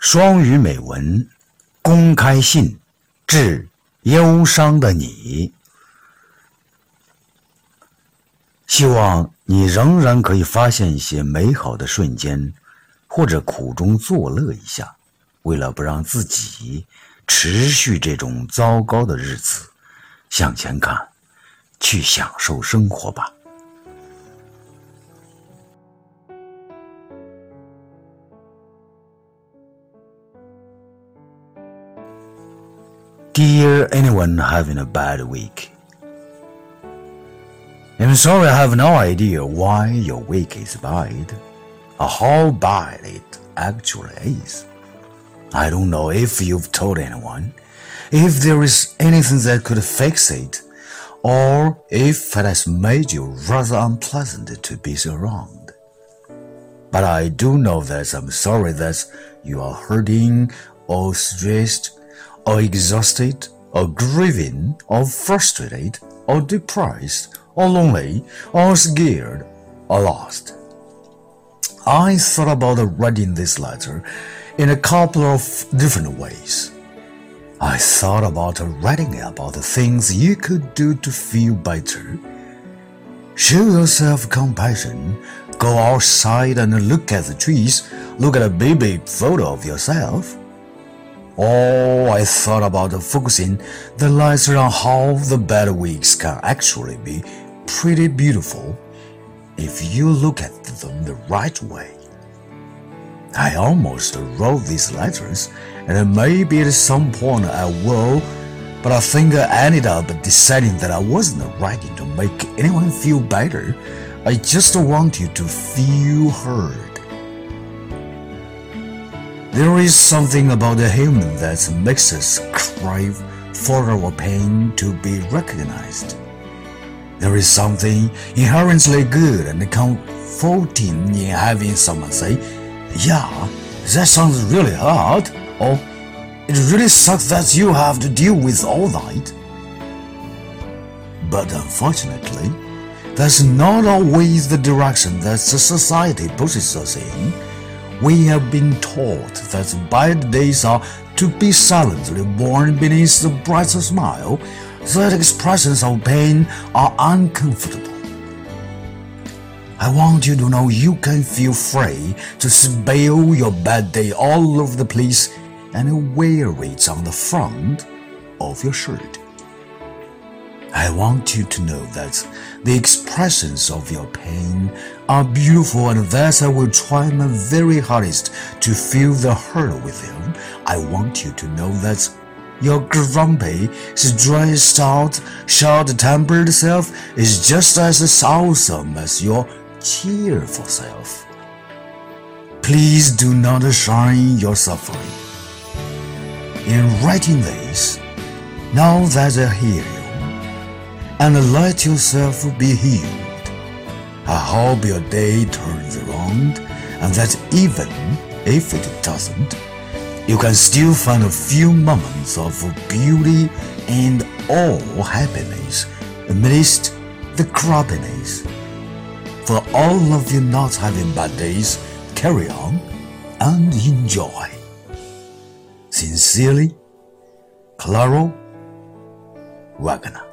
双语美文公开信致忧伤的你，希望你仍然可以发现一些美好的瞬间，或者苦中作乐一下。为了不让自己持续这种糟糕的日子，向前看，去享受生活吧。Dear anyone having a bad week, I'm sorry I have no idea why your week is bad, or how bad it actually is. I don't know if you've told anyone, if there is anything that could fix it, or if it has made you rather unpleasant to be around. But I do know that I'm sorry that you are hurting or stressed or exhausted, or grieving, or frustrated, or depressed, or lonely, or scared, or lost. I thought about writing this letter in a couple of different ways. I thought about writing about the things you could do to feel better. Show yourself compassion. Go outside and look at the trees. Look at a baby photo of yourself. Oh, I thought about focusing the lights around how the bad weeks can actually be pretty beautiful if you look at them the right way. I almost wrote these letters, and maybe at some point I will, but I think I ended up deciding that I wasn't writing to make anyone feel better. I just want you to feel heard. There is something about a human that makes us crave for our pain to be recognized. There is something inherently good and comforting in having someone say, Yeah, that sounds really hard, or It really sucks that you have to deal with all that. But unfortunately, that's not always the direction that society pushes us in. We have been taught that bad days are to be silently borne beneath the brighter smile, that expressions of pain are uncomfortable. I want you to know you can feel free to spill your bad day all over the place and wear it on the front of your shirt. I want you to know that the expressions of your pain are beautiful and that I will try my very hardest to feel the hurt with you. I want you to know that your grumpy, stressed out, short-tempered self is just as awesome as your cheerful self. Please do not shine your suffering. In writing this, now that I hear you, and let yourself be healed. I hope your day turns around and that even if it doesn't, you can still find a few moments of beauty and all happiness amidst the crappiness. For all of you not having bad days, carry on and enjoy. Sincerely, Claro Wagner.